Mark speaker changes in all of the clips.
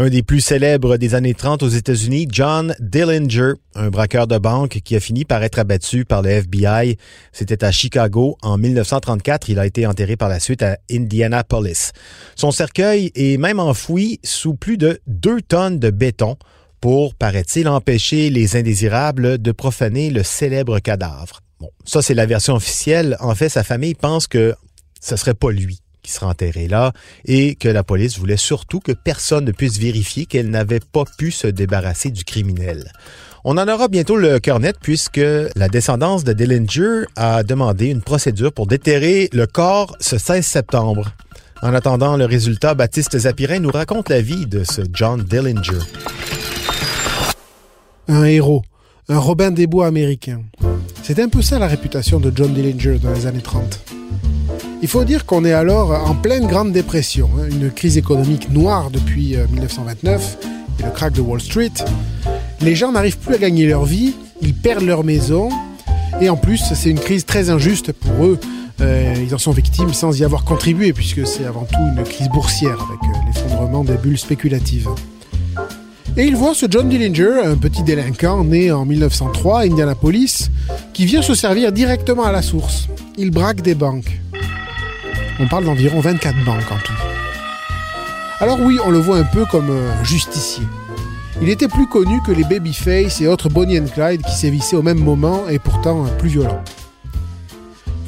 Speaker 1: Un des plus célèbres des années 30 aux États-Unis, John Dillinger, un braqueur de banque qui a fini par être abattu par le FBI. C'était à Chicago en 1934. Il a été enterré par la suite à Indianapolis. Son cercueil est même enfoui sous plus de deux tonnes de béton pour, paraît-il, empêcher les indésirables de profaner le célèbre cadavre. Bon, ça c'est la version officielle. En fait, sa famille pense que ce serait pas lui qui sera enterré là et que la police voulait surtout que personne ne puisse vérifier qu'elle n'avait pas pu se débarrasser du criminel. On en aura bientôt le cœur net puisque la descendance de Dillinger a demandé une procédure pour déterrer le corps ce 16 septembre. En attendant le résultat, Baptiste Zapirin nous raconte la vie de ce John Dillinger.
Speaker 2: Un héros, un Robin des Bois américain. C'est un peu ça la réputation de John Dillinger dans les années 30. Il faut dire qu'on est alors en pleine Grande Dépression, hein, une crise économique noire depuis 1929 euh, et le crack de Wall Street. Les gens n'arrivent plus à gagner leur vie, ils perdent leur maison, et en plus c'est une crise très injuste pour eux. Euh, ils en sont victimes sans y avoir contribué, puisque c'est avant tout une crise boursière avec euh, l'effondrement des bulles spéculatives. Et il voit ce John Dillinger, un petit délinquant né en 1903 à Indianapolis, qui vient se servir directement à la source. Il braque des banques. On parle d'environ 24 banques en tout. Alors oui, on le voit un peu comme un justicier. Il était plus connu que les Babyface et autres Bonnie and Clyde qui sévissaient au même moment et pourtant plus violents.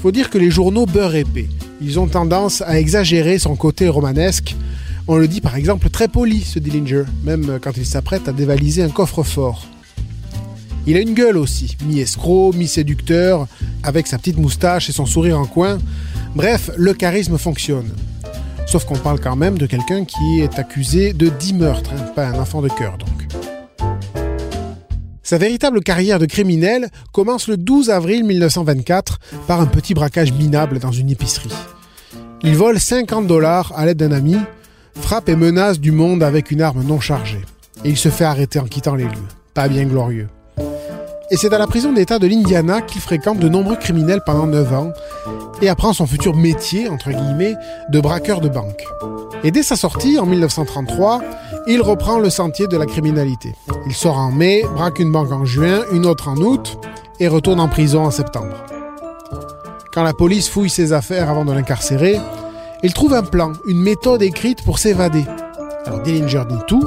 Speaker 2: Faut dire que les journaux beurre épais. Ils ont tendance à exagérer son côté romanesque. On le dit par exemple très poli, ce Dillinger, même quand il s'apprête à dévaliser un coffre-fort. Il a une gueule aussi, mi-escroc, mi-séducteur, avec sa petite moustache et son sourire en coin, Bref, le charisme fonctionne. Sauf qu'on parle quand même de quelqu'un qui est accusé de 10 meurtres, hein, pas un enfant de cœur donc. Sa véritable carrière de criminel commence le 12 avril 1924 par un petit braquage minable dans une épicerie. Il vole 50 dollars à l'aide d'un ami, frappe et menace du monde avec une arme non chargée. Et il se fait arrêter en quittant les lieux. Pas bien glorieux. Et c'est à la prison d'État de l'Indiana qu'il fréquente de nombreux criminels pendant 9 ans et apprend son futur métier, entre guillemets, de braqueur de banque. Et dès sa sortie, en 1933, il reprend le sentier de la criminalité. Il sort en mai, braque une banque en juin, une autre en août, et retourne en prison en septembre. Quand la police fouille ses affaires avant de l'incarcérer, il trouve un plan, une méthode écrite pour s'évader. Alors Dillinger dit tout,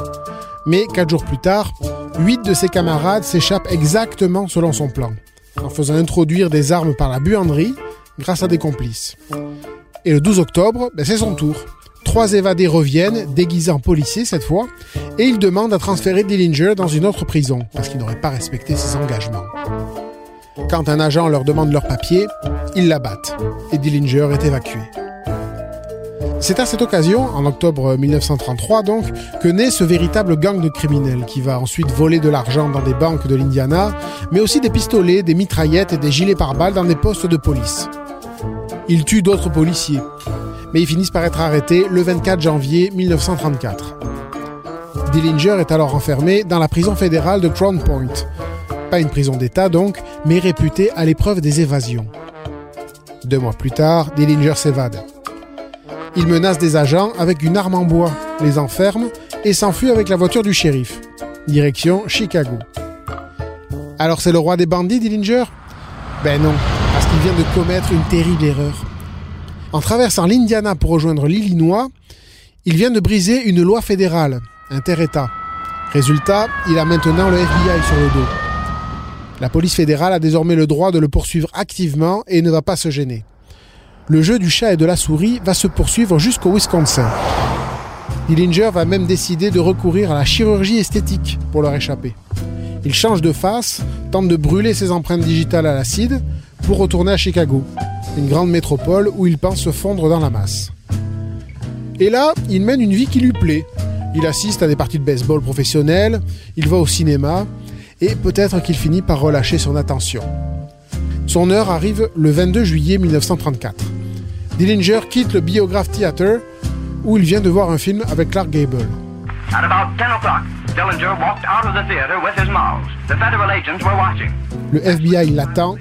Speaker 2: mais quatre jours plus tard, huit de ses camarades s'échappent exactement selon son plan, en faisant introduire des armes par la buanderie grâce à des complices. Et le 12 octobre, ben, c'est son tour. Trois évadés reviennent, déguisés en policiers cette fois, et ils demandent à transférer Dillinger dans une autre prison, parce qu'ils n'auraient pas respecté ses engagements. Quand un agent leur demande leur papier, ils l'abattent, et Dillinger est évacué. C'est à cette occasion, en octobre 1933 donc, que naît ce véritable gang de criminels qui va ensuite voler de l'argent dans des banques de l'Indiana, mais aussi des pistolets, des mitraillettes et des gilets pare-balles dans des postes de police. Ils tuent d'autres policiers, mais ils finissent par être arrêtés le 24 janvier 1934. Dillinger est alors enfermé dans la prison fédérale de Crown Point. Pas une prison d'État donc, mais réputée à l'épreuve des évasions. Deux mois plus tard, Dillinger s'évade. Il menace des agents avec une arme en bois, les enferme et s'enfuit avec la voiture du shérif. Direction Chicago. Alors c'est le roi des bandits, Dillinger Ben non, parce qu'il vient de commettre une terrible erreur. En traversant l'Indiana pour rejoindre l'Illinois, il vient de briser une loi fédérale, inter-État. Résultat, il a maintenant le FBI sur le dos. La police fédérale a désormais le droit de le poursuivre activement et ne va pas se gêner le jeu du chat et de la souris va se poursuivre jusqu'au Wisconsin. Dillinger va même décider de recourir à la chirurgie esthétique pour leur échapper. Il change de face, tente de brûler ses empreintes digitales à l'acide pour retourner à Chicago, une grande métropole où il pense se fondre dans la masse. Et là, il mène une vie qui lui plaît. Il assiste à des parties de baseball professionnelles, il va au cinéma, et peut-être qu'il finit par relâcher son attention. Son heure arrive le 22 juillet 1934. Dillinger quitte le Biograph Theatre où il vient de voir un film avec Clark Gable.
Speaker 3: At about 10 o'clock, Dillinger walked out of the theater with his mouse. The federal agents were watching.
Speaker 2: Le FBI l'attend,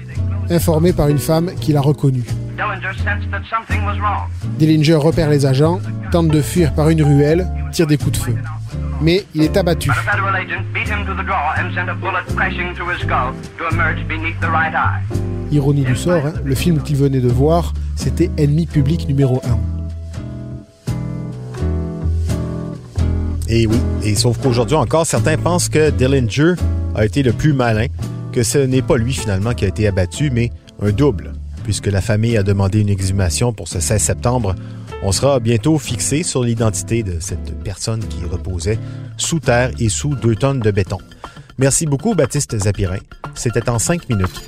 Speaker 2: informé par une femme qui l'a reconnu.
Speaker 3: Dillinger sensed that something was wrong.
Speaker 2: Dillinger repère les agents, tente de fuir par une ruelle, tire des coups de feu. Mais il est abattu.
Speaker 3: But a federal agent beat him to the draw and sent a bullet crashing through his skull to emerge beneath the right eye.
Speaker 2: Ironie du sort, hein, le film qu'il venait de voir, c'était Ennemi public numéro 1.
Speaker 1: Et oui, et sauf qu'aujourd'hui encore, certains pensent que Dillinger a été le plus malin, que ce n'est pas lui finalement qui a été abattu, mais un double, puisque la famille a demandé une exhumation pour ce 16 septembre. On sera bientôt fixé sur l'identité de cette personne qui reposait sous terre et sous deux tonnes de béton. Merci beaucoup, Baptiste Zapirin. C'était en cinq minutes.